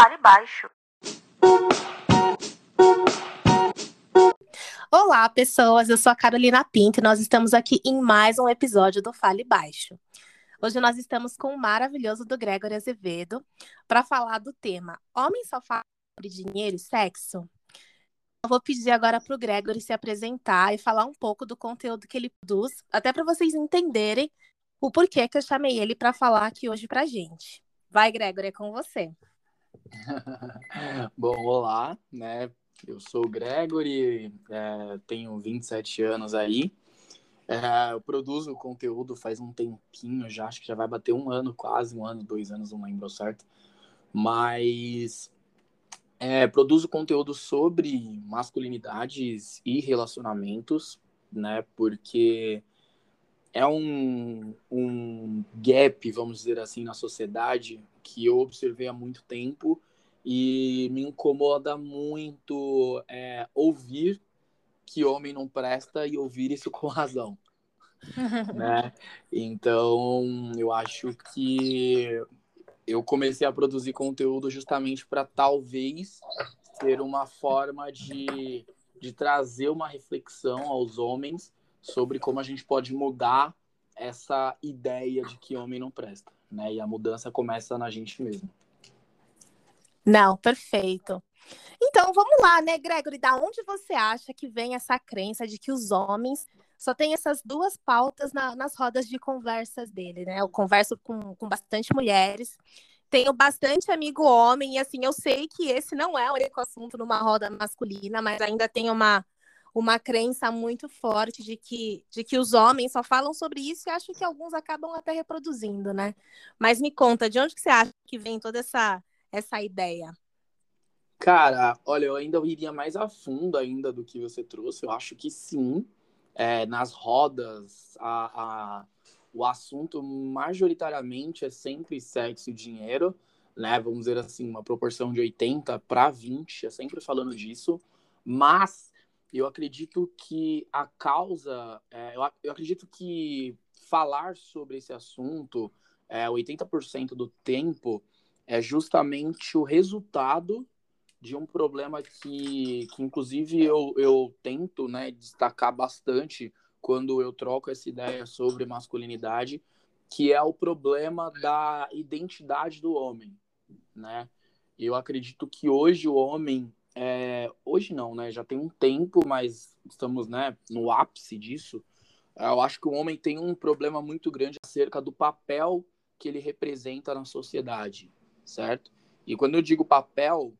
Fale Baixo. Olá, pessoas. Eu sou a Carolina Pinto e nós estamos aqui em mais um episódio do Fale Baixo. Hoje nós estamos com o maravilhoso do Gregory Azevedo para falar do tema Homem só fala sobre dinheiro e sexo? Eu vou pedir agora para o Gregory se apresentar e falar um pouco do conteúdo que ele produz, até para vocês entenderem o porquê que eu chamei ele para falar aqui hoje para gente. Vai, Gregory, é com você. Bom, olá, né? Eu sou o Gregory, é, tenho 27 anos aí. É, eu produzo conteúdo faz um tempinho já, acho que já vai bater um ano quase, um ano, dois anos, não lembro certo. Mas é, produzo conteúdo sobre masculinidades e relacionamentos, né? Porque é um, um gap, vamos dizer assim, na sociedade que eu observei há muito tempo e me incomoda muito é, ouvir que homem não presta e ouvir isso com razão. né? Então, eu acho que eu comecei a produzir conteúdo justamente para talvez ser uma forma de, de trazer uma reflexão aos homens sobre como a gente pode mudar essa ideia de que homem não presta, né? E a mudança começa na gente mesmo. Não, perfeito. Então, vamos lá, né, Gregory? Da onde você acha que vem essa crença de que os homens só têm essas duas pautas na, nas rodas de conversas dele, né? Eu converso com, com bastante mulheres, tenho bastante amigo homem, e assim, eu sei que esse não é o único assunto numa roda masculina, mas ainda tem uma, uma crença muito forte de que, de que os homens só falam sobre isso e acho que alguns acabam até reproduzindo, né? Mas me conta, de onde que você acha que vem toda essa, essa ideia? Cara, olha, eu ainda iria mais a fundo ainda do que você trouxe. Eu acho que sim, é, nas rodas, a, a, o assunto majoritariamente é sempre sexo e dinheiro, né? Vamos dizer assim, uma proporção de 80 para 20, é sempre falando disso. Mas eu acredito que a causa, é, eu, eu, acredito que falar sobre esse assunto é, 80% do tempo é justamente o resultado de um problema que, que inclusive, eu, eu tento né, destacar bastante quando eu troco essa ideia sobre masculinidade, que é o problema da identidade do homem, né? Eu acredito que hoje o homem é, hoje não, né? Já tem um tempo, mas estamos né, no ápice disso. Eu acho que o homem tem um problema muito grande acerca do papel que ele representa na sociedade, certo? E quando eu digo papel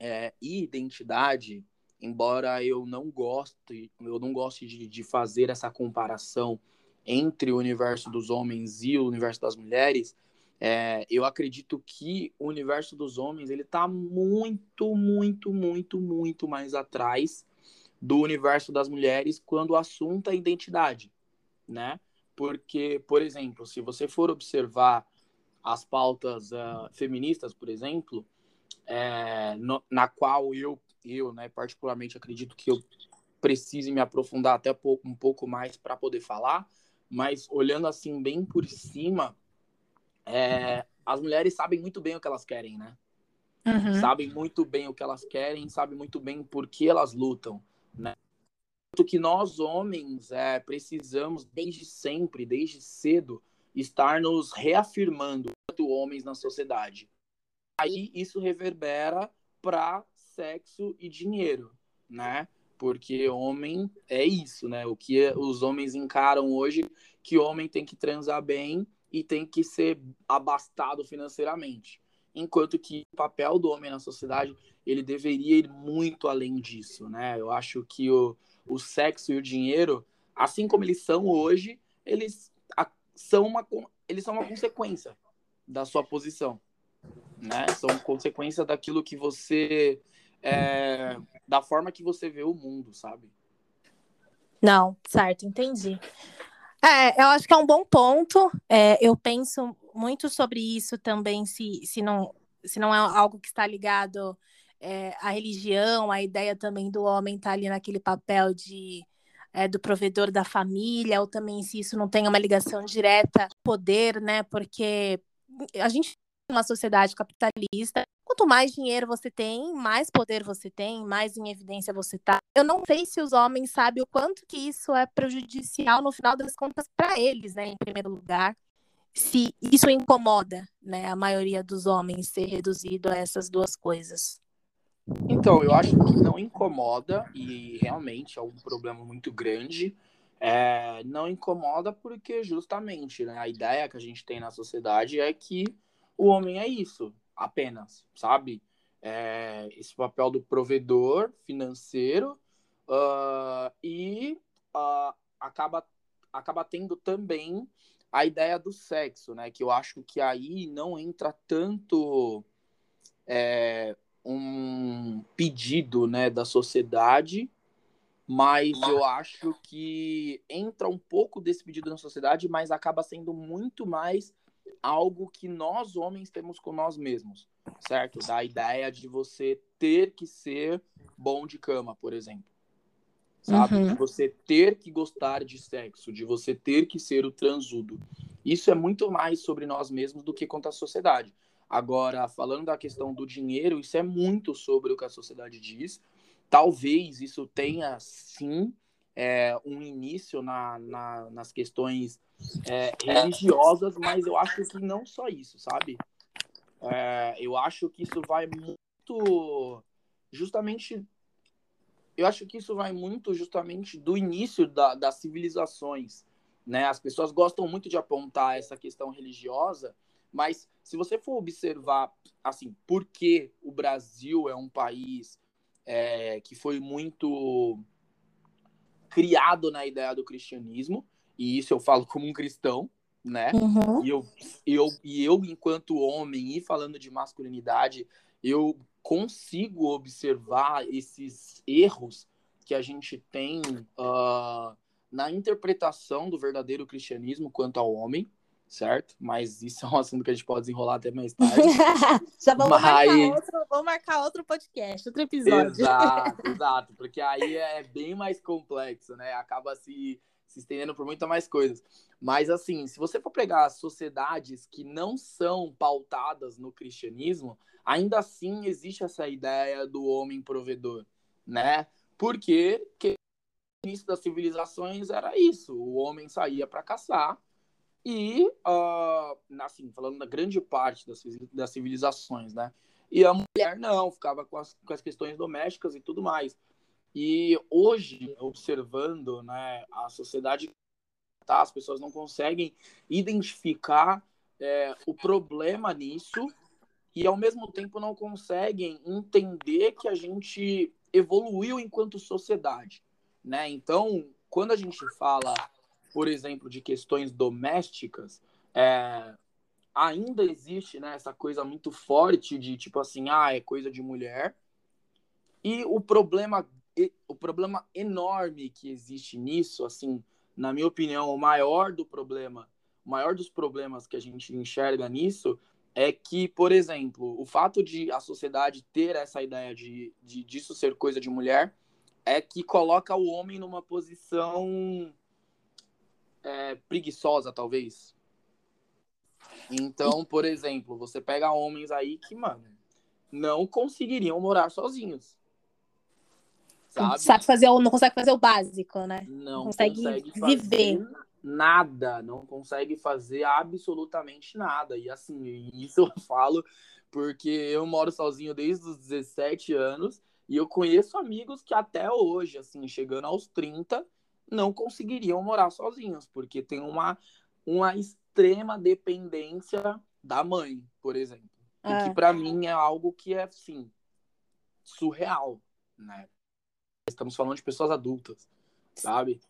é, e identidade, embora eu não goste, eu não goste de, de fazer essa comparação entre o universo dos homens e o universo das mulheres, é, eu acredito que o universo dos homens ele está muito, muito, muito, muito mais atrás do universo das mulheres quando o assunto é identidade, né? Porque, por exemplo, se você for observar as pautas uh, feministas, por exemplo, é, no, na qual eu, eu, né, particularmente acredito que eu precise me aprofundar até um pouco mais para poder falar, mas olhando assim bem por cima, é, as mulheres sabem muito bem o que elas querem, né? Uhum. Sabem muito bem o que elas querem, sabem muito bem por que elas lutam, né? que nós homens é, precisamos desde sempre, desde cedo, estar nos reafirmando enquanto homens na sociedade. Aí isso reverbera para sexo e dinheiro, né? Porque homem é isso, né? O que os homens encaram hoje que homem tem que transar bem e tem que ser abastado financeiramente. Enquanto que o papel do homem na sociedade, ele deveria ir muito além disso, né? Eu acho que o, o sexo e o dinheiro, assim como eles são hoje, eles a, são uma, eles são uma consequência da sua posição, né? São consequência daquilo que você, é, da forma que você vê o mundo, sabe? Não, certo, entendi. É, eu acho que é um bom ponto. É, eu penso muito sobre isso também, se, se, não, se não é algo que está ligado é, à religião, à ideia também do homem estar tá ali naquele papel de é, do provedor da família, ou também se isso não tem uma ligação direta poder, né? Porque a gente uma sociedade capitalista, Quanto mais dinheiro você tem, mais poder você tem, mais em evidência você tá. Eu não sei se os homens sabem o quanto que isso é prejudicial no final das contas para eles, né, em primeiro lugar. Se isso incomoda, né, a maioria dos homens ser reduzido a essas duas coisas. Então, eu acho que não incomoda e realmente é um problema muito grande. É, não incomoda porque justamente né, a ideia que a gente tem na sociedade é que o homem é isso, apenas, sabe? É, esse papel do provedor financeiro uh, e uh, acaba, acaba tendo também a ideia do sexo, né? Que eu acho que aí não entra tanto é, um pedido né, da sociedade, mas eu acho que entra um pouco desse pedido na sociedade, mas acaba sendo muito mais algo que nós homens temos com nós mesmos, certo? Da ideia de você ter que ser bom de cama, por exemplo. Sabe? Uhum. De você ter que gostar de sexo, de você ter que ser o transudo. Isso é muito mais sobre nós mesmos do que contra a sociedade. Agora, falando da questão do dinheiro, isso é muito sobre o que a sociedade diz. Talvez isso tenha, sim, é, um início na, na, nas questões é, religiosas, mas eu acho que não só isso, sabe? É, eu acho que isso vai muito justamente eu acho que isso vai muito justamente do início da, das civilizações, né? As pessoas gostam muito de apontar essa questão religiosa, mas se você for observar, assim, por que o Brasil é um país é, que foi muito criado na ideia do cristianismo, e isso eu falo como um cristão, né? Uhum. E, eu, eu, e eu, enquanto homem, e falando de masculinidade, eu consigo observar esses erros que a gente tem uh, na interpretação do verdadeiro cristianismo quanto ao homem, certo? Mas isso é um assunto que a gente pode desenrolar até mais tarde. Já vamos, Mas... marcar outro, vamos marcar outro podcast, outro episódio. Exato, exato, porque aí é bem mais complexo, né? Acaba se se estendendo por muitas mais coisas. Mas, assim, se você for pegar sociedades que não são pautadas no cristianismo, ainda assim existe essa ideia do homem provedor, né? Porque que, início das civilizações era isso: o homem saía para caçar e, uh, assim, falando da grande parte das, das civilizações, né? E a mulher não, ficava com as, com as questões domésticas e tudo mais. E hoje, observando né, a sociedade, tá, as pessoas não conseguem identificar é, o problema nisso e, ao mesmo tempo, não conseguem entender que a gente evoluiu enquanto sociedade. Né? Então, quando a gente fala, por exemplo, de questões domésticas, é, ainda existe né, essa coisa muito forte de tipo assim, ah, é coisa de mulher. E o problema o problema enorme que existe nisso, assim, na minha opinião, o maior do problema, o maior dos problemas que a gente enxerga nisso é que, por exemplo, o fato de a sociedade ter essa ideia de, de disso ser coisa de mulher é que coloca o homem numa posição é, preguiçosa, talvez. Então, por exemplo, você pega homens aí que, mano, não conseguiriam morar sozinhos sabe? Sabe fazer o, não consegue fazer o básico, né? Não, não consegue, consegue viver. Nada, não consegue fazer absolutamente nada. E assim, isso eu falo porque eu moro sozinho desde os 17 anos e eu conheço amigos que até hoje, assim, chegando aos 30, não conseguiriam morar sozinhos, porque tem uma, uma extrema dependência da mãe, por exemplo. É. E que para mim é algo que é, assim, surreal, né? Estamos falando de pessoas adultas, sabe?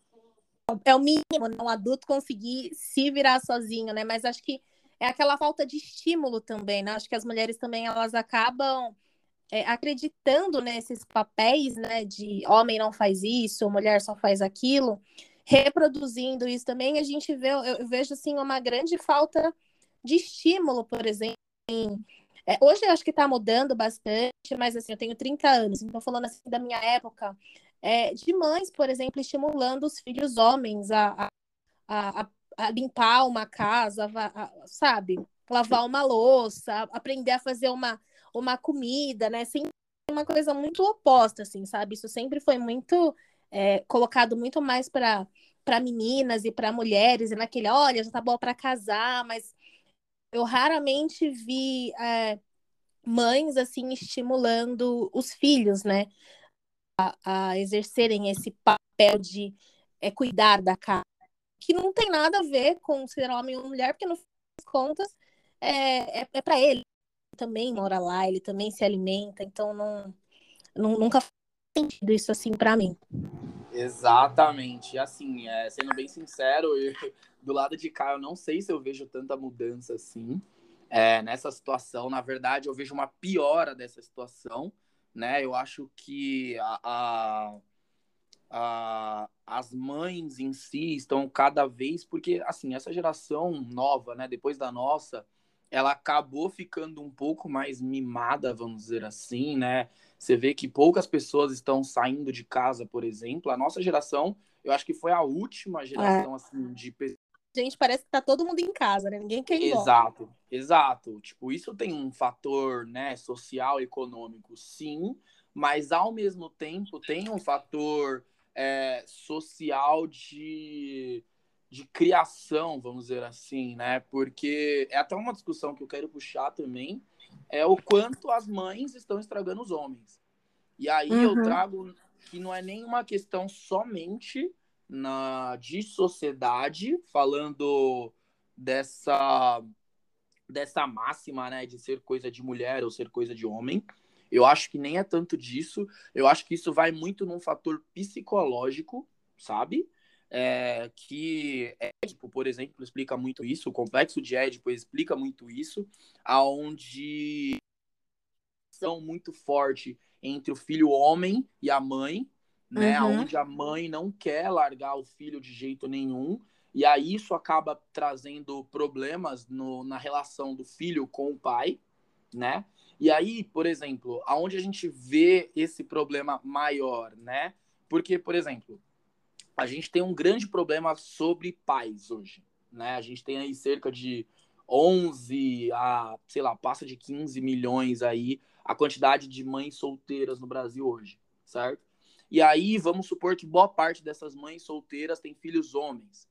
É o mínimo, né? Um adulto conseguir se virar sozinho, né? Mas acho que é aquela falta de estímulo também, né? Acho que as mulheres também elas acabam é, acreditando nesses papéis, né? De homem não faz isso, mulher só faz aquilo, reproduzindo isso também. A gente vê, eu vejo assim uma grande falta de estímulo, por exemplo, em é, hoje eu acho que está mudando bastante, mas assim, eu tenho 30 anos, então falando assim da minha época, é, de mães, por exemplo, estimulando os filhos homens a, a, a, a limpar uma casa, a, sabe? lavar uma louça, aprender a fazer uma, uma comida, né? Sempre uma coisa muito oposta, assim, sabe? Isso sempre foi muito é, colocado muito mais para para meninas e para mulheres, e naquele, olha, já tá bom para casar, mas eu raramente vi é, mães assim estimulando os filhos, né, a, a exercerem esse papel de é, cuidar da casa, que não tem nada a ver com ser homem ou mulher, porque no fim das contas é, é, é para ele também mora lá, ele também se alimenta, então não, não nunca faz sentido isso assim para mim. Exatamente. Assim, é, sendo bem sincero, eu, do lado de cá eu não sei se eu vejo tanta mudança assim é, nessa situação. Na verdade, eu vejo uma piora dessa situação, né? Eu acho que a, a, a, as mães em si estão cada vez porque assim essa geração nova, né? Depois da nossa ela acabou ficando um pouco mais mimada, vamos dizer assim, né? Você vê que poucas pessoas estão saindo de casa, por exemplo. A nossa geração, eu acho que foi a última geração, é. assim, de Gente, parece que tá todo mundo em casa, né? Ninguém quer ir Exato, embora. exato. Tipo, isso tem um fator, né, social, econômico, sim, mas ao mesmo tempo tem um fator é, social de de criação, vamos dizer assim, né? Porque é até uma discussão que eu quero puxar também, é o quanto as mães estão estragando os homens. E aí uhum. eu trago que não é nenhuma questão somente na de sociedade, falando dessa dessa máxima, né, de ser coisa de mulher ou ser coisa de homem. Eu acho que nem é tanto disso. Eu acho que isso vai muito num fator psicológico, sabe? É, que Édipo, por exemplo, explica muito isso, o complexo de Édipo explica muito isso, aonde são muito forte entre o filho homem e a mãe, né, uhum. onde a mãe não quer largar o filho de jeito nenhum, e aí isso acaba trazendo problemas no, na relação do filho com o pai, né? E aí, por exemplo, aonde a gente vê esse problema maior, né? Porque, por exemplo, a gente tem um grande problema sobre pais hoje, né? A gente tem aí cerca de 11 a, sei lá, passa de 15 milhões aí a quantidade de mães solteiras no Brasil hoje, certo? E aí vamos supor que boa parte dessas mães solteiras tem filhos homens.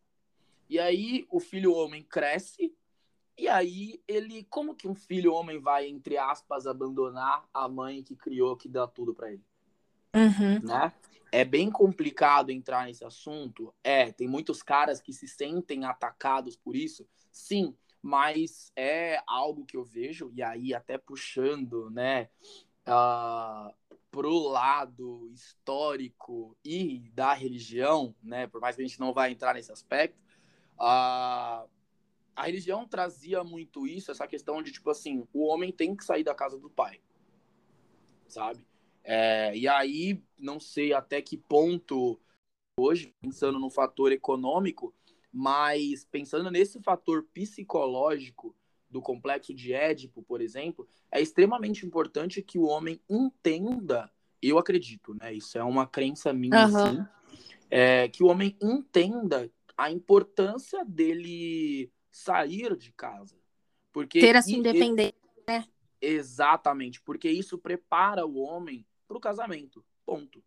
E aí o filho homem cresce e aí ele, como que um filho homem vai entre aspas abandonar a mãe que criou, que dá tudo para ele? Uhum. Né? É bem complicado entrar nesse assunto. É, tem muitos caras que se sentem atacados por isso. Sim, mas é algo que eu vejo, e aí até puxando, né, uh, pro lado histórico e da religião, né, por mais que a gente não vá entrar nesse aspecto, uh, a religião trazia muito isso, essa questão de, tipo assim, o homem tem que sair da casa do pai, sabe? É, e aí, não sei até que ponto, hoje, pensando no fator econômico, mas pensando nesse fator psicológico do complexo de Édipo, por exemplo, é extremamente importante que o homem entenda, eu acredito, né? Isso é uma crença minha, uhum. sim, é, que o homem entenda a importância dele sair de casa. Porque Ter a sua independência, né? Exatamente, porque isso prepara o homem para o casamento. Ponto.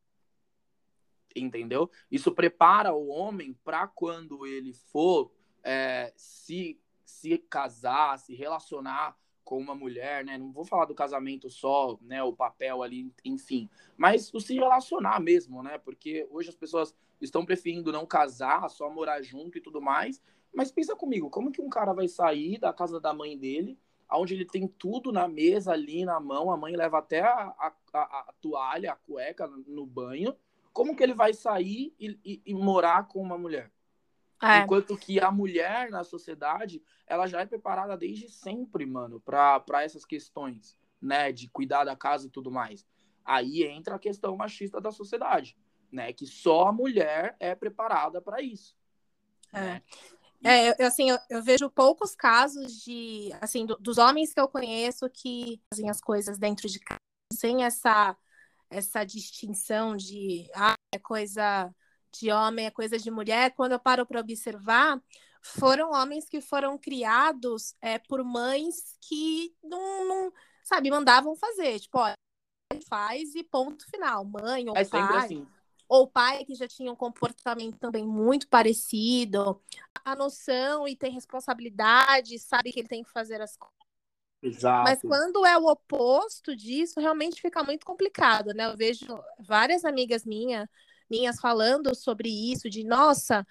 Entendeu? Isso prepara o homem para quando ele for é, se, se casar, se relacionar com uma mulher, né? Não vou falar do casamento só, né? O papel ali, enfim. Mas o se relacionar mesmo, né? Porque hoje as pessoas estão preferindo não casar, só morar junto e tudo mais. Mas pensa comigo, como que um cara vai sair da casa da mãe dele onde ele tem tudo na mesa ali na mão, a mãe leva até a, a, a, toalha, a cueca no banho. Como que ele vai sair e, e, e morar com uma mulher? É. Enquanto que a mulher na sociedade, ela já é preparada desde sempre, mano, para essas questões, né, de cuidar da casa e tudo mais. Aí entra a questão machista da sociedade, né, que só a mulher é preparada para isso. É. Né? É, eu, assim, eu, eu, vejo poucos casos de, assim, do, dos homens que eu conheço que fazem as coisas dentro de casa, sem essa, essa distinção de, ah, é coisa de homem, é coisa de mulher. Quando eu paro para observar, foram homens que foram criados é, por mães que não, não, sabe, mandavam fazer. Tipo, ó, faz e ponto final. Mãe ou É pai. sempre assim. Ou pai que já tinha um comportamento também muito parecido. A noção e tem responsabilidade, sabe que ele tem que fazer as coisas. Exato. Mas quando é o oposto disso, realmente fica muito complicado, né? Eu vejo várias amigas minha, minhas falando sobre isso, de nossa,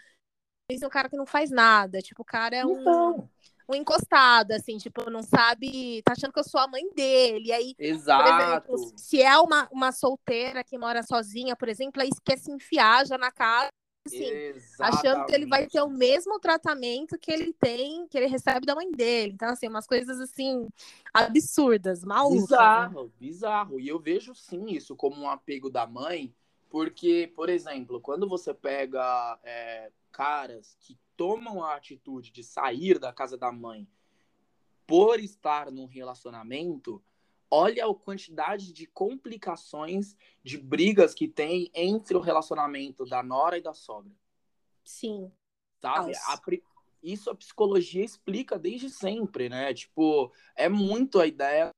esse é um cara que não faz nada. Tipo, o cara é um, Então, um encostado, assim, tipo, não sabe, tá achando que eu sou a mãe dele. E aí, por exato. exemplo, se é uma, uma solteira que mora sozinha, por exemplo, aí quer se enfiar já na casa, assim, achando que ele vai ter o Exatamente. mesmo tratamento que ele tem, que ele recebe da mãe dele. Então, assim, umas coisas assim, absurdas, malucas. né? Bizarro, bizarro. E eu vejo sim isso como um apego da mãe, porque, por exemplo, quando você pega é, caras que tomam a atitude de sair da casa da mãe por estar num relacionamento, olha a quantidade de complicações, de brigas que tem entre o relacionamento da nora e da sogra. Sim. sabe? A isso a psicologia explica desde sempre, né? Tipo, é muito a ideia.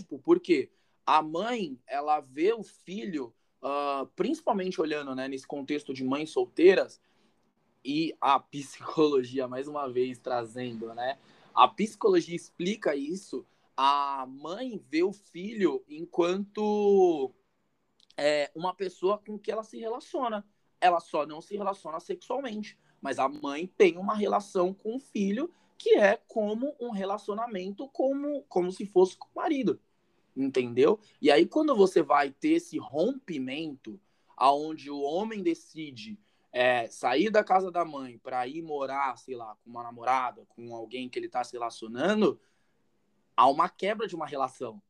Tipo, por quê? A mãe, ela vê o filho, ah, principalmente olhando né, nesse contexto de mães solteiras, e a psicologia, mais uma vez, trazendo, né? A psicologia explica isso. A mãe vê o filho enquanto é, uma pessoa com que ela se relaciona. Ela só não se relaciona sexualmente, mas a mãe tem uma relação com o filho que é como um relacionamento como, como se fosse com o marido. Entendeu? E aí, quando você vai ter esse rompimento, aonde o homem decide é, sair da casa da mãe para ir morar, sei lá, com uma namorada, com alguém que ele está se relacionando, há uma quebra de uma relação,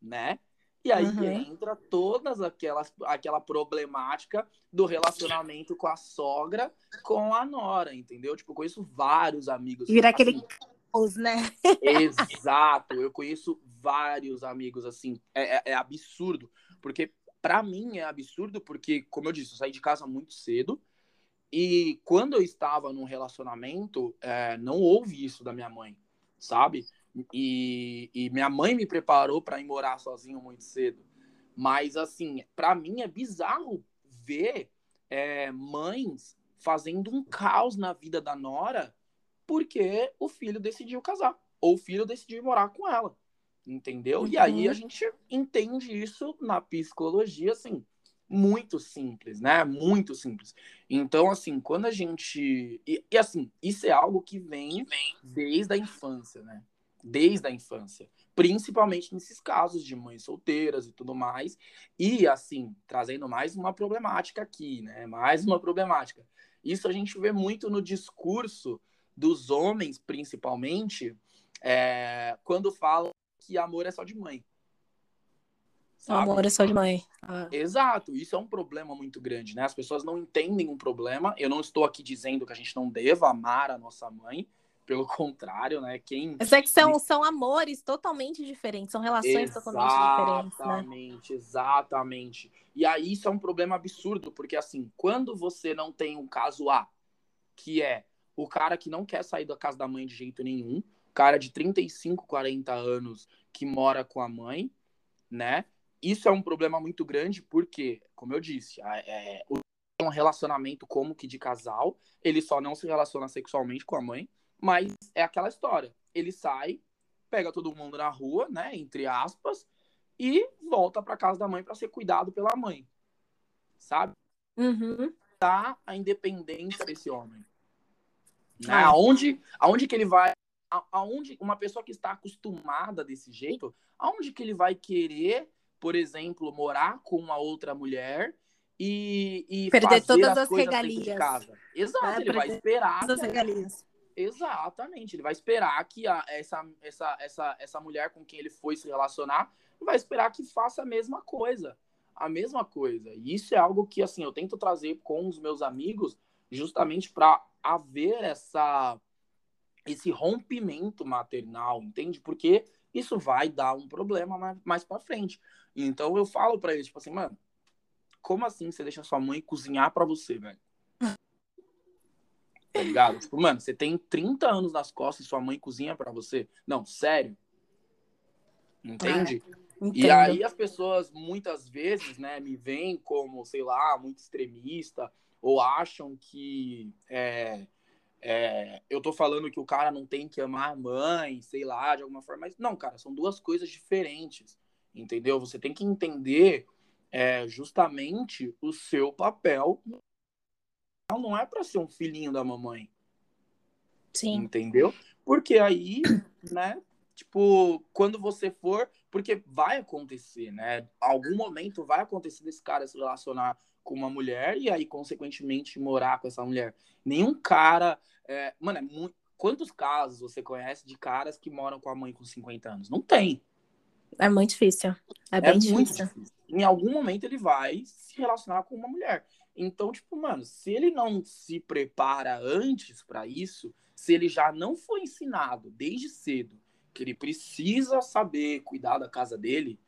né? E aí Uhum. entra todas aquelas aquela problemática do relacionamento com a sogra, com a nora, entendeu? Tipo, eu conheço vários amigos. Vira aquele assim, caos, né? Exato, eu conheço vários amigos assim. É, é- é absurdo, porque pra mim é absurdo porque, como eu disse, eu saí de casa muito cedo e quando eu estava num relacionamento, é, não houve isso da minha mãe, sabe? E, e minha mãe me preparou para ir morar sozinho muito cedo. Mas assim, pra mim é bizarro ver é, mães fazendo um caos na vida da nora porque o filho decidiu casar ou o filho decidiu morar com ela, entendeu? E aí Uhum. a gente entende isso na psicologia, assim, muito simples, né? Muito simples. Então, assim, quando a gente. E, e, assim, isso é algo que vem desde a infância, né? Desde a infância. Principalmente nesses casos de mães solteiras e tudo mais. E, assim, trazendo mais uma problemática aqui, né? Mais uma problemática. Isso a gente vê muito no discurso dos homens, principalmente, é, quando falam que amor é só de mãe. Sabe? amor é só de mãe. Ah. Exato, isso é um problema muito grande, né? As pessoas não entendem um problema. Eu não estou aqui dizendo que a gente não deva amar a nossa mãe, pelo contrário, né? Quem Mas é que são, são amores totalmente diferentes, são relações totalmente diferentes, né? Exatamente, exatamente. E aí isso é um problema absurdo, porque assim, quando você não tem um caso A, que é o cara que não quer sair da casa da mãe de jeito nenhum, cara de 35, 40 anos que mora com a mãe, né? Isso é um problema muito grande porque, como eu disse, é, um relacionamento como que de casal, ele só não se relaciona sexualmente com a mãe, mas é aquela história. Ele sai, pega todo mundo na rua, né, entre aspas, e volta para casa da mãe para ser cuidado pela mãe. Sabe? Uhum. Tá a independência desse homem. Né? Ah. Aonde, aonde que ele vai aonde uma pessoa que está acostumada desse jeito, aonde que ele vai querer, por exemplo, morar com uma outra mulher e, e Perder fazer todas as as dentro de regalias. casa? Exato, É, ele vai esperar. Todas as regalias. Exatamente, ele vai esperar que a- essa, essa, essa, essa mulher com quem ele foi se relacionar vai esperar que faça a mesma coisa. A mesma coisa. E isso é algo que assim eu tento trazer com os meus amigos justamente para haver essa esse rompimento maternal, entende? Porque isso vai dar um problema mais, mais para frente. Então eu falo para eles tipo assim, mano, como assim você deixa sua mãe cozinhar para você, velho? Tá ligado? Tipo, mano, você tem 30 anos nas costas e sua mãe cozinha para você? Não, sério. Entende? É, e aí as pessoas muitas vezes, né, me veem como, sei lá, muito extremista ou acham que é, é, eu tô falando que o cara não tem que amar a mãe, sei lá, de alguma forma. Mas não, cara, são duas coisas diferentes, entendeu? Você tem que entender é, justamente o seu papel. Não é para ser um filhinho da mamãe. Sim. Entendeu? Porque aí, né, tipo, quando você for, porque vai acontecer, né? Algum momento vai acontecer desse cara se relacionar com uma mulher e aí, consequentemente, morar com essa mulher. Nenhum cara. É... Mano, é muito... quantos casos você conhece de caras que moram com a mãe com 50 anos? Não tem. É muito difícil. É, é bem é difícil. difícil. Em algum momento ele vai se relacionar com uma mulher. Então, tipo, mano, se ele não se prepara antes para isso, se ele já não foi ensinado desde cedo que ele precisa saber cuidar da casa dele,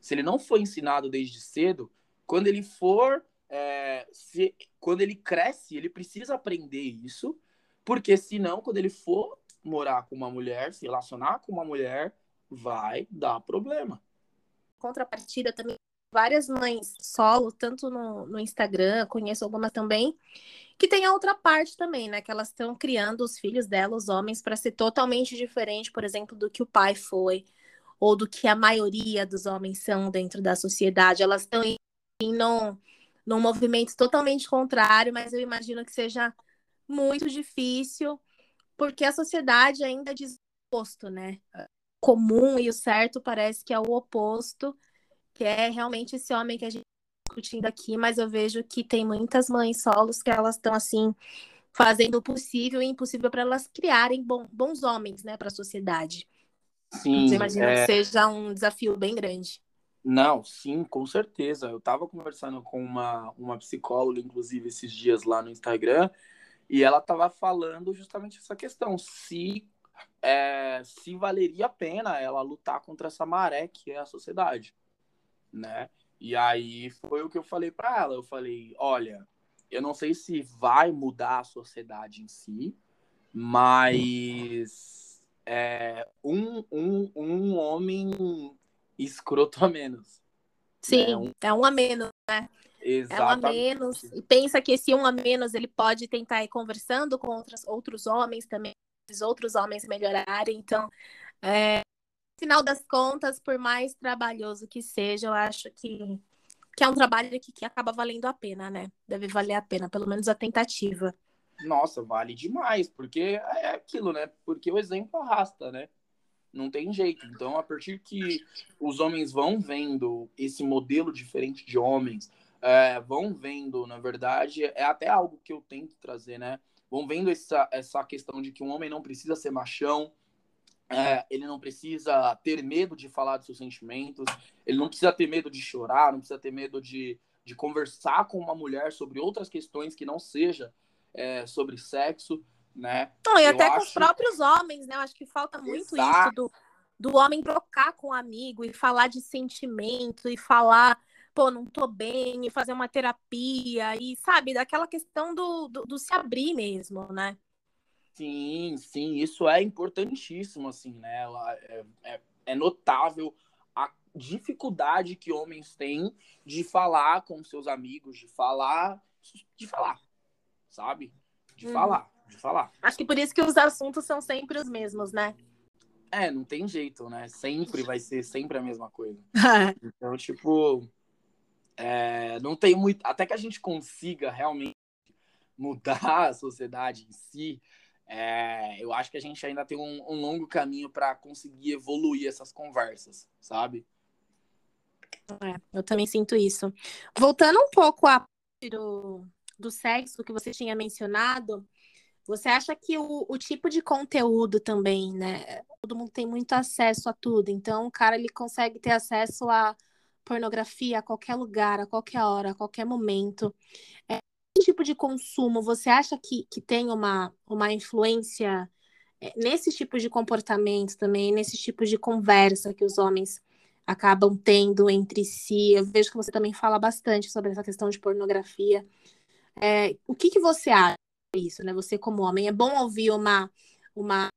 se ele não foi ensinado desde cedo, quando ele for, é, se, quando ele cresce, ele precisa aprender isso, porque senão, quando ele for morar com uma mulher, se relacionar com uma mulher, vai dar problema. Contrapartida também, várias mães solo, tanto no, no Instagram, conheço algumas também, que tem a outra parte também, né? Que elas estão criando os filhos dela, os homens, para ser totalmente diferente, por exemplo, do que o pai foi, ou do que a maioria dos homens são dentro da sociedade. Elas estão num, num movimento totalmente contrário, mas eu imagino que seja muito difícil, porque a sociedade ainda diz o oposto, né? Comum e o certo parece que é o oposto, que é realmente esse homem que a gente está discutindo aqui, mas eu vejo que tem muitas mães solos que elas estão assim fazendo o possível e impossível para elas criarem bons homens, né, para a sociedade. Sim, eu imagino é... que seja um desafio bem grande. Não, sim, com certeza. Eu estava conversando com uma, uma psicóloga, inclusive, esses dias lá no Instagram, e ela estava falando justamente essa questão, se, é, se valeria a pena ela lutar contra essa maré que é a sociedade, né? E aí foi o que eu falei para ela. Eu falei, olha, eu não sei se vai mudar a sociedade em si, mas é, um, um, um homem escroto a menos. Sim, né? um... é um a menos, né? Exatamente. É um a menos. E pensa que esse um a menos ele pode tentar ir conversando com outros, outros homens também, outros homens melhorarem. Então, é, no final das contas, por mais trabalhoso que seja, eu acho que, que é um trabalho que, que acaba valendo a pena, né? Deve valer a pena, pelo menos a tentativa. Nossa, vale demais, porque é aquilo, né? Porque o exemplo arrasta, né? Não tem jeito. Então, a partir que os homens vão vendo esse modelo diferente de homens, é, vão vendo, na verdade, é até algo que eu tento trazer, né? Vão vendo essa, essa questão de que um homem não precisa ser machão, é, ele não precisa ter medo de falar dos seus sentimentos, ele não precisa ter medo de chorar, não precisa ter medo de, de conversar com uma mulher sobre outras questões que não seja é, sobre sexo né? Não, e eu até acho... com os próprios homens, né? Eu acho que falta muito Exato. isso do, do homem trocar com um amigo e falar de sentimento e falar, pô, não tô bem, e fazer uma terapia, e sabe, daquela questão do, do, do se abrir mesmo, né? Sim, sim, isso é importantíssimo, assim, né? É, é, é notável a dificuldade que homens têm de falar com seus amigos, de falar, de falar, sabe? De uhum. falar de falar. Acho que por isso que os assuntos são sempre os mesmos, né? É, não tem jeito, né? Sempre vai ser sempre a mesma coisa. então, tipo, é, não tem muito. Até que a gente consiga realmente mudar a sociedade em si, é, eu acho que a gente ainda tem um, um longo caminho para conseguir evoluir essas conversas, sabe? É, eu também sinto isso. Voltando um pouco a do, do sexo que você tinha mencionado, você acha que o, o, tipo de conteúdo também, né? Todo mundo tem muito acesso a tudo, então o cara ele consegue ter acesso a pornografia a qualquer lugar, a qualquer hora, a qualquer momento. É, que tipo de consumo você acha que, que tem uma, uma influência é, nesse tipo de comportamento também, nesse tipo de conversa que os homens acabam tendo entre si? Eu vejo que você também fala bastante sobre essa questão de pornografia. É, o que, que você acha? isso, né? Você como homem, é bom ouvir uma, uma,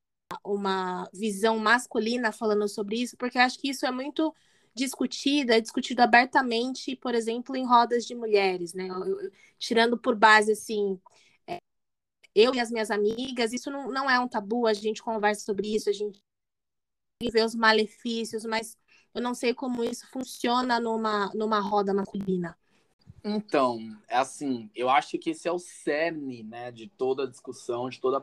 uma visão masculina falando sobre isso, porque acho que isso é muito discutido, é discutido abertamente, por exemplo, em rodas de mulheres, né? Eu, eu, tirando por base, assim, é, eu e as minhas amigas, isso não, não é um tabu, a gente conversa sobre isso, a gente vê os malefícios, mas eu não sei como isso funciona numa, numa roda masculina. Então, é assim, eu acho que esse é o cerne, né, de toda a discussão, de toda a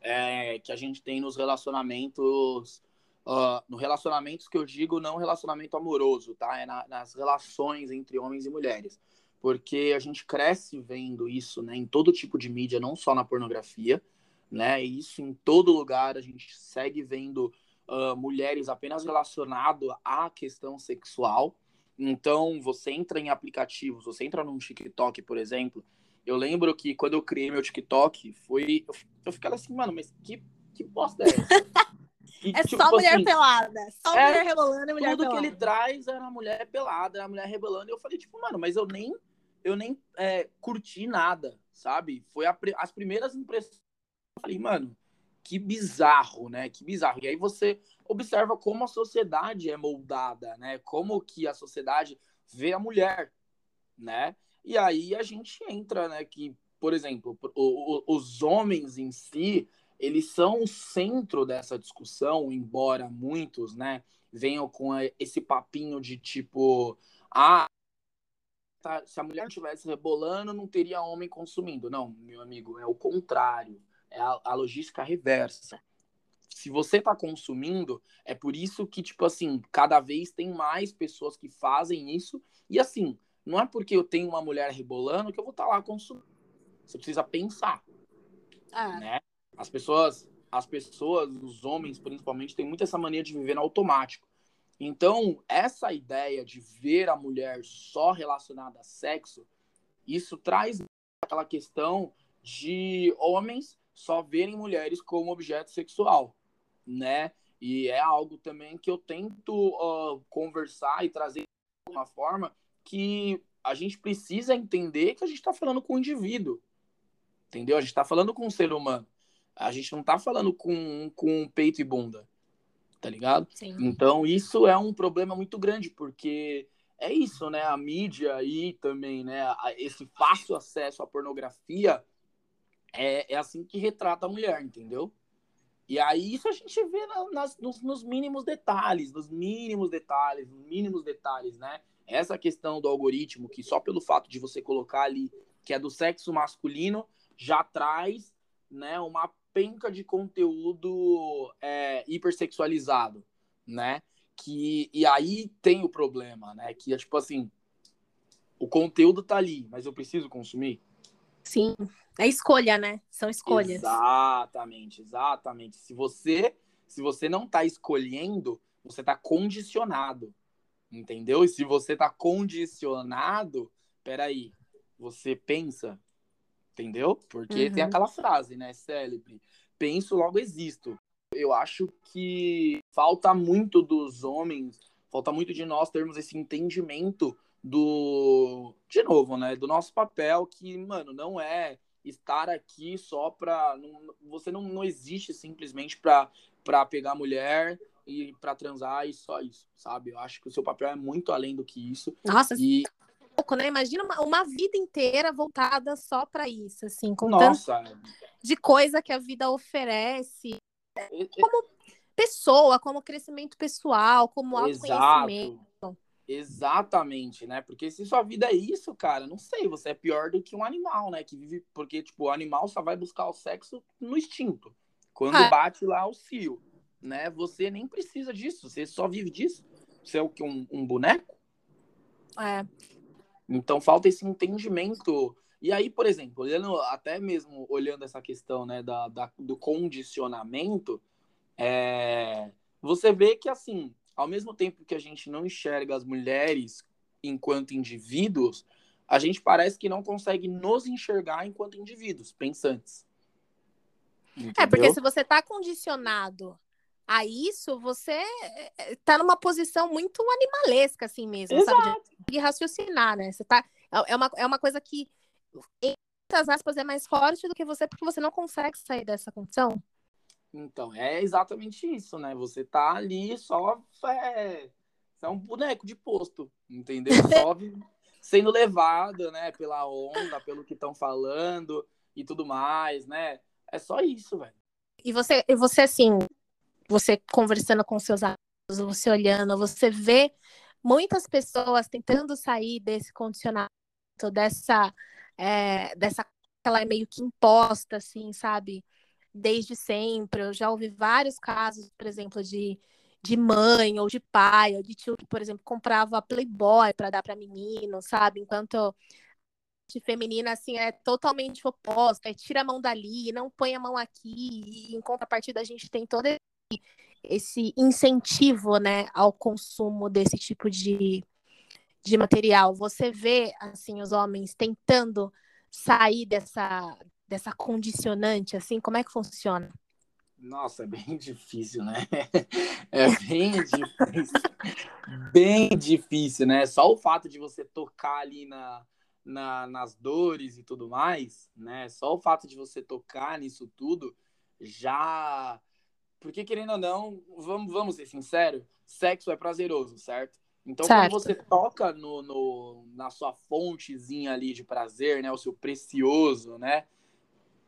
é, que a gente tem nos relacionamentos, uh, no relacionamentos que eu digo não relacionamento amoroso, tá? É na, nas relações entre homens e mulheres, porque a gente cresce vendo isso, né, em todo tipo de mídia, não só na pornografia, né? Isso em todo lugar a gente segue vendo uh, mulheres apenas relacionado à questão sexual então, você entra em aplicativos, você entra num TikTok, por exemplo. Eu lembro que quando eu criei meu TikTok, foi. Eu, eu ficava assim, mano, mas que, que bosta é essa? E, é tipo, só mulher assim, pelada. Só é, mulher rebolando e mulher tudo pelada. que ele traz era mulher pelada, era mulher rebolando. E eu falei, tipo, mano, mas eu nem, eu nem é, curti nada, sabe? Foi a, as primeiras impressões. Eu falei, mano, que bizarro, né? Que bizarro. E aí você observa como a sociedade é moldada, né? Como que a sociedade vê a mulher, né? E aí a gente entra, né? Que, por exemplo, o, o, os homens em si, eles são o centro dessa discussão, embora muitos, né, venham com esse papinho de tipo, ah, tá, se a mulher estivesse rebolando, não teria homem consumindo. Não, meu amigo, é o contrário. É a, a logística reversa se você está consumindo, é por isso que, tipo assim, cada vez tem mais pessoas que fazem isso. E assim, não é porque eu tenho uma mulher rebolando que eu vou estar tá lá consumindo. Você precisa pensar. Ah. Né? As pessoas, as pessoas, os homens principalmente, têm muito essa mania de viver no automático. Então, essa ideia de ver a mulher só relacionada a sexo, isso traz aquela questão de homens só verem mulheres como objeto sexual né? E é algo também que eu tento uh, conversar e trazer de uma forma que a gente precisa entender que a gente está falando com um indivíduo, entendeu? A gente está falando com um ser humano. A gente não está falando com, com peito e bunda, tá ligado? Sim. Então isso é um problema muito grande, porque é isso, né? A mídia aí também, né? Esse fácil acesso à pornografia é, é assim que retrata a mulher, entendeu? E aí isso a gente vê nas, nos, nos, mínimos detalhes, nos mínimos detalhes, nos mínimos detalhes, né? Essa questão do algoritmo, que só pelo fato de você colocar ali que é do sexo masculino, já traz né, uma penca de conteúdo é, hipersexualizado, né? Que, e aí tem o problema, né? Que é tipo assim, o conteúdo tá ali, mas eu preciso consumir? Sim, é escolha, né? São escolhas. Exatamente, exatamente. Se você, se você não está escolhendo, você está condicionado. Entendeu? E se você está condicionado, peraí, você pensa, entendeu? Porque uhum. tem aquela frase, né, célebre, penso, logo existo. Eu acho que falta muito dos homens, falta muito de nós termos esse entendimento do, de novo, né, do nosso papel que, mano, não é estar aqui só para você não, não existe simplesmente para pegar mulher e para transar e só isso, sabe? Eu acho que o seu papel é muito além do que isso. Nossa, e pouco, né? Imagina uma, uma vida inteira voltada só para isso, assim, com Nossa. tanto de coisa que a vida oferece, como pessoa, como crescimento pessoal, como autoconhecimento. Exato. Exatamente, né? Porque se sua vida é isso, cara, não sei, você é pior do que um animal, né? Que vive. Porque, tipo, o animal só vai buscar o sexo no instinto. Quando é. bate lá o cio, né? Você nem precisa disso, você só vive disso. Você é o que? Um, um boneco? É. Então falta esse entendimento. E aí, por exemplo, olhando, até mesmo olhando essa questão, né, da, da do condicionamento, é, você vê que assim ao mesmo tempo que a gente não enxerga as mulheres enquanto indivíduos, a gente parece que não consegue nos enxergar enquanto indivíduos pensantes. Entendeu? É, porque se você está condicionado a isso, você está numa posição muito animalesca, assim mesmo, Exato. sabe? De, de raciocinar, né? Você tá, é, é, uma, é uma coisa que muitas aspas, é mais forte do que você porque você não consegue sair dessa condição? Então, é exatamente isso, né? Você tá ali só. É, é um boneco de posto, entendeu? Só sendo levado, né, pela onda, pelo que estão falando e tudo mais, né? É só isso, velho. E você, e você assim, você conversando com seus amigos, você olhando, você vê muitas pessoas tentando sair desse condicionamento, dessa, é, dessa ela é meio que imposta, assim, sabe? Desde sempre. Eu já ouvi vários casos, por exemplo, de, de mãe ou de pai ou de tio que, por exemplo, comprava Playboy para dar para menino, sabe? Enquanto de feminina assim é totalmente oposta, é tira a mão dali, não põe a mão aqui, e em contrapartida a gente tem todo esse incentivo, né, ao consumo desse tipo de, de material. Você vê assim os homens tentando sair dessa dessa condicionante assim, como é que funciona? Nossa, é bem difícil, né? É bem difícil. bem difícil, né? Só o fato de você tocar ali na, na, nas dores e tudo mais, né? Só o fato de você tocar nisso tudo já. Porque, querendo ou não, vamos, vamos ser sinceros, sexo é prazeroso, certo? Então, certo. quando você toca no, no, na sua fontezinha ali de prazer, né? O seu precioso, né?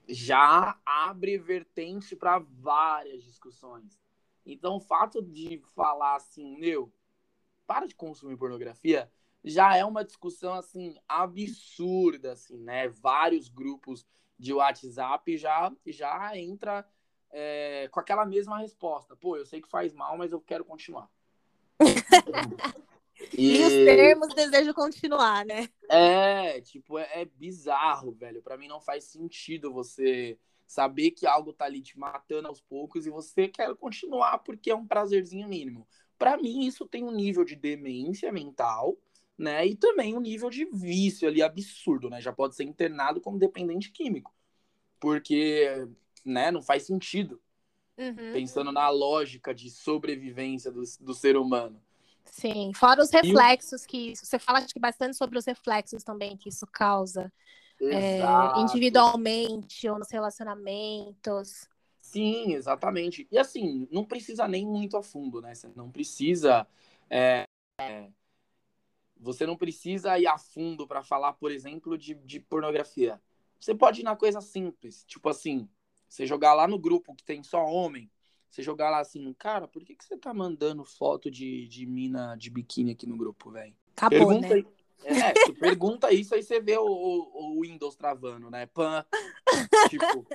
Já abre vertente para várias discussões. Então, o fato de falar assim, meu, para de consumir pornografia, já é uma discussão assim absurda, assim, né? Vários grupos de WhatsApp já já entra é, com aquela mesma resposta. Pô, eu sei que faz mal, mas eu quero continuar. e... e, os termos desejo continuar, né? É, tipo, é, é bizarro, velho. Para mim não faz sentido você saber que algo tá ali te matando aos poucos e você quer continuar porque é um prazerzinho mínimo. Para mim isso tem um nível de demência mental né? E também um nível de vício ali absurdo, né? Já pode ser internado como dependente químico. Porque, né, não faz sentido. Uhum. Pensando na lógica de sobrevivência do, do ser humano. Sim, fora os reflexos que você fala acho que bastante sobre os reflexos também que isso causa. É, individualmente ou nos relacionamentos. Sim, exatamente. E assim, não precisa nem muito a fundo, né? Você não precisa é, é, você não precisa ir a fundo para falar, por exemplo, de, de pornografia. Você pode ir na coisa simples, tipo assim, você jogar lá no grupo que tem só homem, você jogar lá assim, cara, por que, que você tá mandando foto de, de mina de biquíni aqui no grupo, velho? Acabou, pergunta, né? É, pergunta isso, aí você vê o, o, o Windows travando, né? Pan, tipo,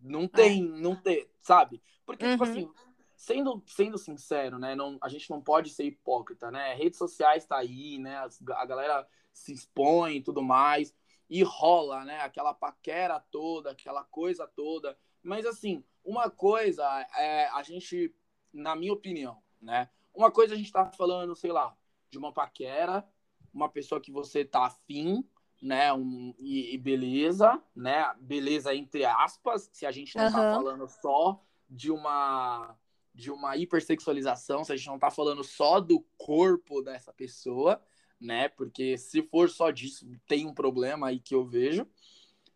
não tem, é. não tem, sabe? Porque, tipo uhum. tipo assim, sendo, sendo sincero, né? Não, a gente não pode ser hipócrita, né? Redes sociais tá aí, né? A galera se expõe e tudo mais. E rola, né? Aquela paquera toda, aquela coisa toda. Mas assim, uma coisa é a gente, na minha opinião, né? Uma coisa a gente tá falando, sei lá, de uma paquera, uma pessoa que você tá afim, né? Um, e, e beleza, né? Beleza entre aspas, se a gente não uhum. tá falando só de uma de uma hipersexualização, se a gente não tá falando só do corpo dessa pessoa, né? Porque se for só disso, tem um problema aí que eu vejo.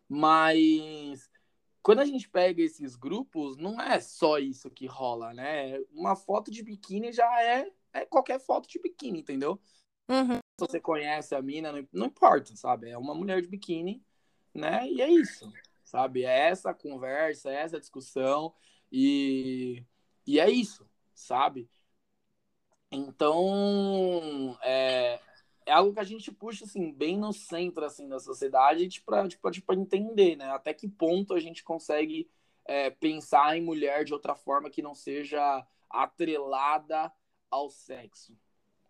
Mas quando a gente pega esses grupos, não é só isso que rola, né? Uma foto de biquíni já é, é qualquer foto de biquíni, entendeu? Uhum. Se você conhece a mina, não, não importa, sabe? É uma mulher de biquíni, né? E é isso, sabe? É essa conversa, é essa discussão. E e é isso, sabe? Então, é, é algo que a gente puxa, assim, bem no centro, assim, da sociedade para tipo, tipo, entender, né? Até que ponto a gente consegue é, pensar em mulher de outra forma que não seja atrelada ao sexo,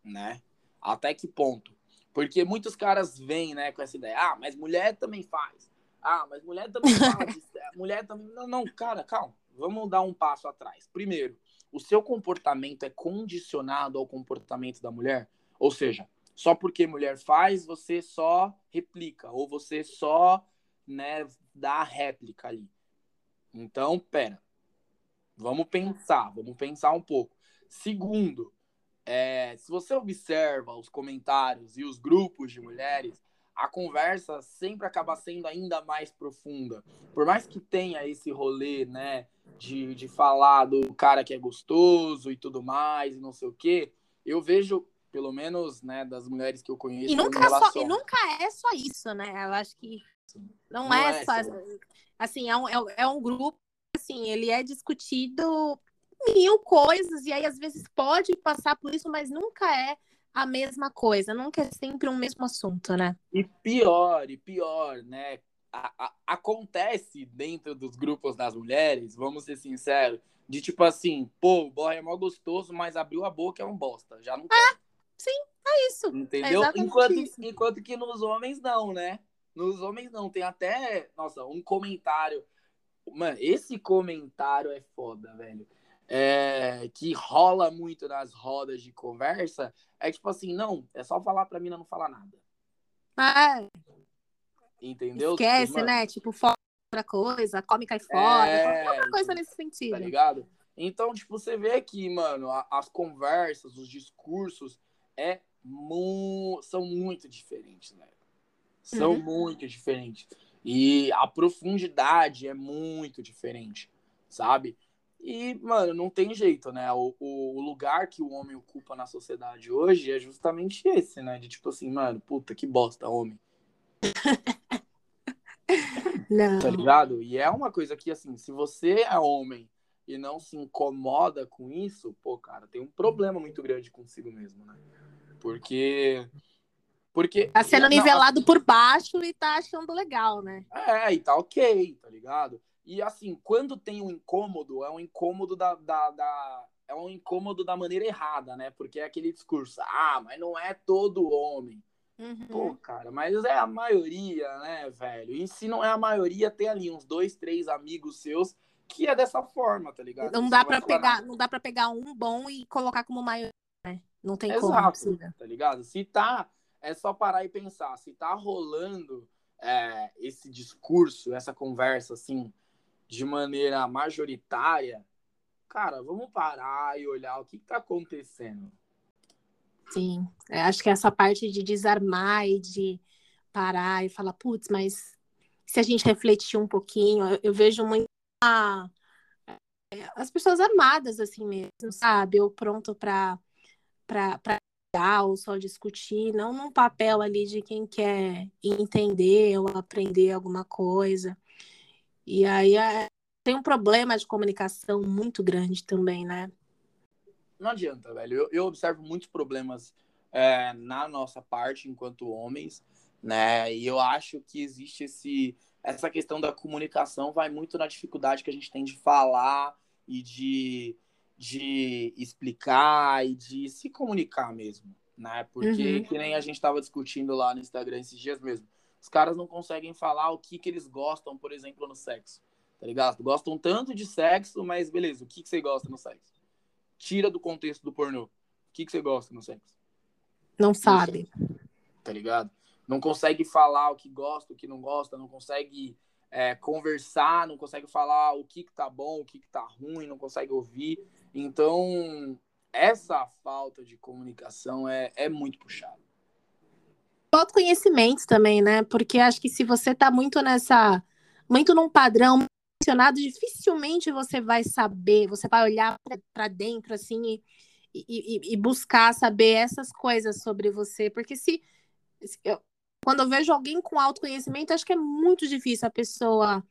né? Até que ponto? Porque muitos caras vêm, né, com essa ideia, ah, mas mulher também faz. Ah, mas mulher também faz. mulher também... Não, não, cara, calma vamos dar um passo atrás. Primeiro, o seu comportamento é condicionado ao comportamento da mulher? Ou seja, só porque mulher faz, você só replica, ou você só né, dá a réplica ali. Então, pera. Vamos pensar, vamos pensar um pouco. Segundo, é, se você observa os comentários e os grupos de mulheres, a conversa sempre acaba sendo ainda mais profunda. Por mais que tenha esse rolê, né, de, de falar do cara que é gostoso e tudo mais, e não sei o quê, eu vejo, pelo menos, né, das mulheres que eu conheço. E nunca, é só, e nunca é só isso, né? Eu acho que não, não é, é, só. Assim, é um, é, é um grupo, assim, ele é discutido mil coisas, e aí às vezes pode passar por isso, mas nunca é a mesma coisa, nunca é sempre um mesmo assunto, né? E pior, e pior, né? A, a, acontece dentro dos grupos das mulheres, vamos ser sinceros, de tipo assim, pô, o boy é mó gostoso, mas abriu a boca é um bosta, já não quer. É, sim, é isso. Entendeu? É enquanto, isso. enquanto que nos homens não, né? Nos homens não, tem até, nossa, um comentário. Mano, esse comentário é foda, velho é, que rola muito nas rodas de conversa é tipo assim, não, é só falar pra mina não falar nada. Ah, Entendeu? Esquece, tipo, né? Tipo, fora coisa, come cai fora, é, qualquer coisa nesse sentido. Tá ligado? Então, tipo, você vê que, mano, as conversas, os discursos é mu são muito diferentes, né? São uhum. muito diferentes. E a profundidade é muito diferente, sabe? E, mano, não tem jeito, né? O, o, lugar que o homem ocupa na sociedade hoje é justamente esse, né? De tipo assim, mano, puta que bosta, homem. não. Tá ligado? E é uma coisa que, assim, se você é homem e não se incomoda com isso, pô, cara, tem um problema muito grande consigo mesmo, né? Porque. Porque. Tá sendo nivelado não, por baixo e tá achando legal, né? É, e tá ok, tá ligado? E assim, quando tem um incômodo, é um incômodo da, da, da, é um incômodo da maneira errada, né? Porque é aquele discurso, ah, mas não é todo homem. Uhum. Pô, cara, mas é a maioria, né, velho? E se não é a maioria, tem ali uns dois, três amigos seus que é dessa forma, tá ligado? Não dá para pegar, nada. não dá para pegar um bom e colocar como maioria, né? Não tem Exato, como. Tá ligado? Se tá, é só parar e pensar, se tá rolando é, esse discurso, essa conversa assim, de maneira majoritária, cara, vamos parar e olhar o que está acontecendo. Sim, eu acho que essa parte de desarmar e de parar e falar, putz, mas se a gente refletir um pouquinho, eu, eu vejo muito as pessoas armadas assim mesmo, sabe? Ou pronto para para ou só discutir, não num papel ali de quem quer entender ou aprender alguma coisa. E aí é, tem um problema de comunicação muito grande também, né? Não adianta, velho. Eu, eu observo muitos problemas é, na nossa parte enquanto homens, né? E eu acho que existe esse essa questão da comunicação vai muito na dificuldade que a gente tem de falar e de, de explicar e de se comunicar mesmo, né? Porque uhum. que nem a gente estava discutindo lá no Instagram esses dias mesmo. Os caras não conseguem falar o que, que eles gostam, por exemplo, no sexo. Tá ligado? Gostam tanto de sexo, mas beleza, o que, que você gosta no sexo? Tira do contexto do pornô. O que, que você gosta no sexo? Não sabe. Tá ligado? Não consegue falar o que gosta, o que não gosta, não consegue é, conversar, não consegue falar o que, que tá bom, o que, que tá ruim, não consegue ouvir. Então, essa falta de comunicação é, é muito puxada autoconhecimento também, né? Porque acho que se você tá muito nessa, muito num padrão mencionado, dificilmente você vai saber, você vai olhar para dentro assim e, e, e, buscar saber essas coisas sobre você, porque se, quando eu vejo alguém com autoconhecimento, acho que é muito difícil a pessoa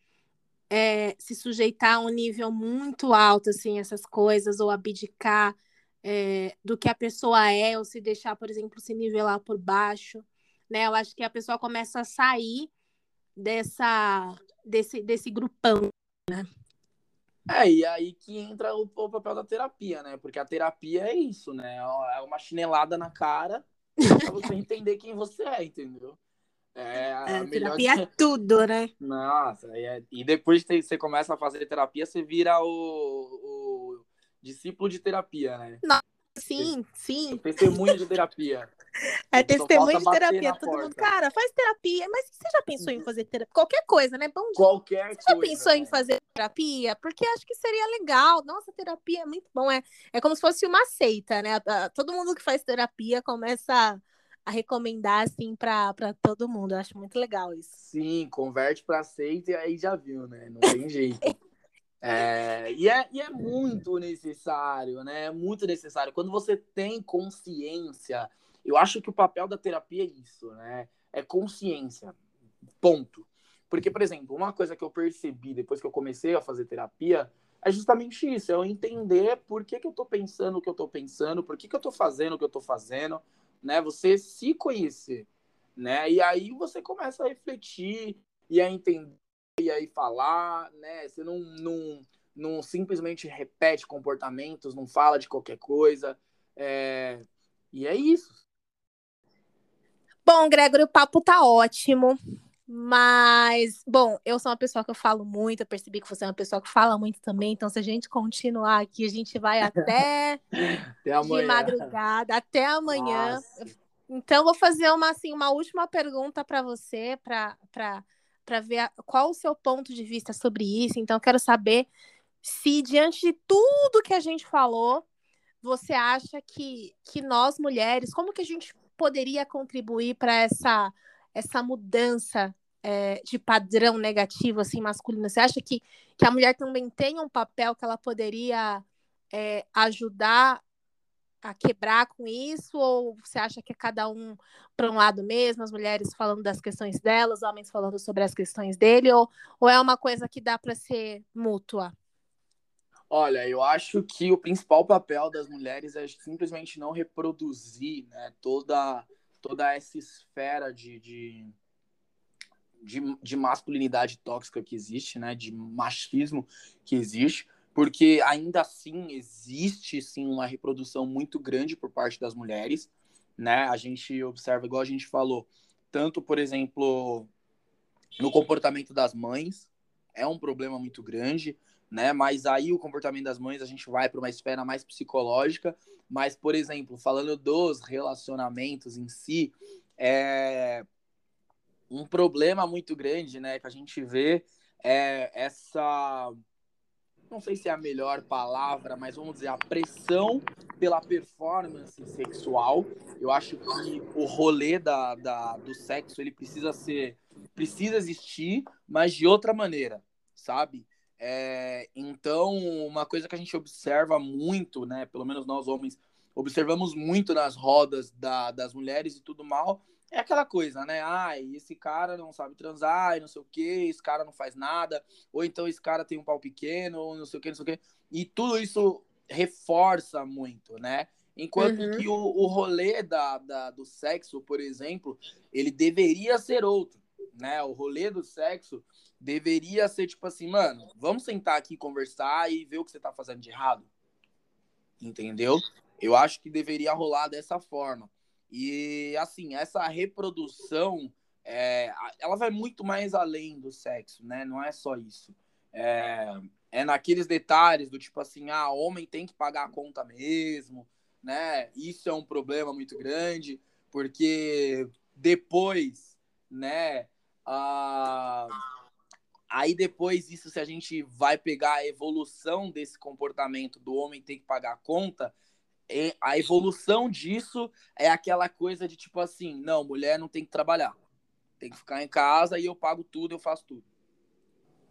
é, se sujeitar a um nível muito alto, assim, essas coisas, ou abdicar é, do que a pessoa é, ou se deixar, por exemplo, se nivelar por baixo né? Eu acho que a pessoa começa a sair dessa desse, desse grupão, né? É, e aí que entra o, o, papel da terapia, né? Porque a terapia é isso, né? É uma chinelada na cara pra você entender quem você é, entendeu? É, a é, terapia é tudo, né? Nossa, é... e depois que você começa a fazer terapia, você vira o, o discípulo de terapia, né? Nossa, sim, sim. Testemunho de terapia. É testemunho de terapia. Todo porta. mundo, cara, faz terapia. Mas você já pensou em uhum. fazer terapia? Qualquer coisa, né? Bom dia. Qualquer você coisa. já pensou em fazer terapia? Porque acho que seria legal. Nossa, terapia é muito bom. É, é como se fosse uma seita, né? Todo mundo que faz terapia começa a recomendar assim para todo mundo. Eu acho muito legal isso. Sim, converte para seita e aí já viu, né? Não tem jeito. É, e, é, e é muito necessário, né? É muito necessário. Quando você tem consciência, eu acho que o papel da terapia é isso, né? É consciência. Ponto. Porque, por exemplo, uma coisa que eu percebi depois que eu comecei a fazer terapia é justamente isso, é eu entender por que, que eu tô pensando o que eu tô pensando, por que, que eu tô fazendo o que eu tô fazendo, né? Você se conhecer, né? E aí você começa a refletir e a entender e aí falar, né? Você não, não, não simplesmente repete comportamentos, não fala de qualquer coisa. É... E é isso. Bom, Gregory, o papo tá ótimo. Mas, bom, eu sou uma pessoa que eu falo muito, eu percebi que você é uma pessoa que fala muito também, então se a gente continuar aqui, a gente vai até, até de madrugada, até amanhã. Nossa. Então, vou fazer uma, assim, uma última pergunta para você, para para ver a, qual o seu ponto de vista sobre isso. Então, quero saber se, diante de tudo que a gente falou, você acha que, que nós, mulheres, como que a gente poderia contribuir para essa, essa mudança é, de padrão negativo, assim, masculino? Você acha que, que a mulher também tem um papel que ela poderia é, ajudar a quebrar com isso? Ou você acha que é cada um para um lado mesmo, as mulheres falando das questões delas, os homens falando sobre as questões dele? Ou, ou é uma coisa que dá para ser mútua? Olha, eu acho que o principal papel das mulheres é simplesmente não reproduzir né, toda, toda essa esfera de, de, de, de masculinidade tóxica que existe, né, de machismo que existe, porque ainda assim existe sim uma reprodução muito grande por parte das mulheres, né? A gente observa, igual a gente falou, tanto, por exemplo, no comportamento das mães, é um problema muito grande, né? Mas aí o comportamento das mães a gente vai para uma esfera mais psicológica, mas, por exemplo, falando dos relacionamentos em si, é um problema muito grande, né? Que a gente vê é essa não sei se é a melhor palavra, mas vamos dizer, a pressão pela performance sexual. Eu acho que o rolê da, da, do sexo ele precisa ser. precisa existir, mas de outra maneira, sabe? É, então, uma coisa que a gente observa muito, né? Pelo menos nós homens observamos muito nas rodas da, das mulheres e tudo mal, é aquela coisa, né? Ai, esse cara não sabe transar e não sei o que, esse cara não faz nada, ou então esse cara tem um pau pequeno, ou não sei o que, não sei o que. E tudo isso reforça muito, né? Enquanto uhum. que o, o rolê da, da, do sexo, por exemplo, ele deveria ser outro, né? O rolê do sexo deveria ser tipo assim, mano, vamos sentar aqui conversar e ver o que você tá fazendo de errado. Entendeu? Eu acho que deveria rolar dessa forma. E, assim, essa reprodução, é, ela vai muito mais além do sexo, né? Não é só isso. É, é naqueles detalhes do tipo assim, ah, homem tem que pagar a conta mesmo, né? Isso é um problema muito grande, porque depois, né? Ah, aí depois isso, se a gente vai pegar a evolução desse comportamento do homem ter que pagar a conta, a evolução disso é aquela coisa de tipo assim, não, mulher não tem que trabalhar. Tem que ficar em casa e eu pago tudo, eu faço tudo.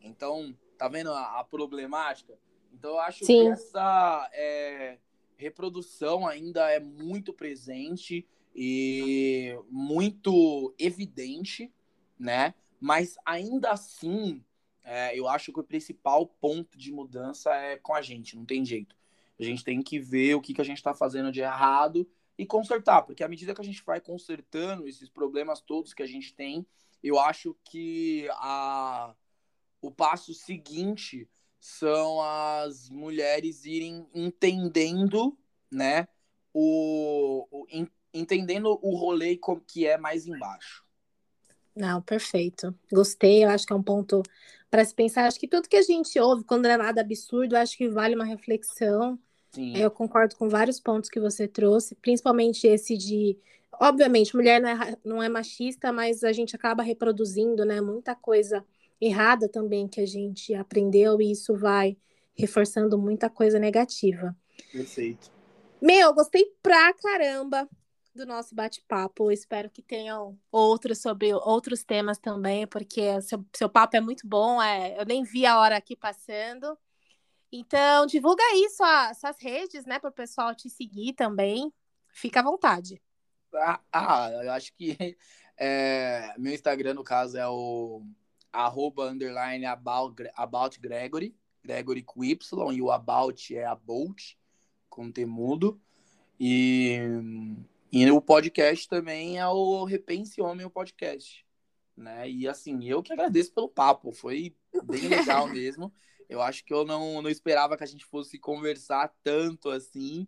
Então, tá vendo a, a problemática? Então, eu acho Sim. que essa é, reprodução ainda é muito presente e muito evidente, né? Mas ainda assim, é, eu acho que o principal ponto de mudança é com a gente, não tem jeito. A gente tem que ver o que, que a gente está fazendo de errado e consertar, porque à medida que a gente vai consertando esses problemas todos que a gente tem, eu acho que a, o passo seguinte são as mulheres irem entendendo, né, o, o entendendo o rolê que é mais embaixo. Não, perfeito. Gostei, eu acho que é um ponto para se pensar. Acho que tudo que a gente ouve, quando é nada absurdo, acho que vale uma reflexão. Sim. Eu concordo com vários pontos que você trouxe, principalmente esse de. Obviamente, mulher não é, não é machista, mas a gente acaba reproduzindo né, muita coisa errada também que a gente aprendeu, e isso vai reforçando muita coisa negativa. Perfeito. Meu, gostei pra caramba. Do nosso bate-papo. Espero que tenham outros sobre outros temas também, porque seu, seu papo é muito bom. É, eu nem vi a hora aqui passando. Então, divulga aí sua, suas redes, né, para o pessoal te seguir também. Fica à vontade. Ah, ah eu acho que é, meu Instagram, no caso, é o arroba underline about, Gregory, Gregory com Y, e o about é about, com temudo. E e o podcast também é o Repense Homem, o podcast. Né? E assim, eu que agradeço pelo papo, foi bem legal mesmo. Eu acho que eu não, não esperava que a gente fosse conversar tanto assim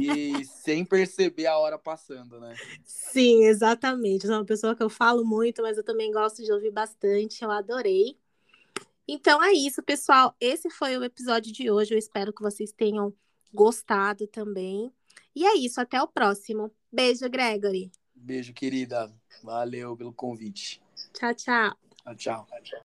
e sem perceber a hora passando, né? Sim, exatamente. Sou uma pessoa que eu falo muito, mas eu também gosto de ouvir bastante. Eu adorei. Então é isso, pessoal. Esse foi o episódio de hoje. Eu espero que vocês tenham gostado também. E é isso, até o próximo. Beijo, Gregory. Beijo, querida. Valeu pelo convite. Tchau, tchau. Tchau, tchau. tchau.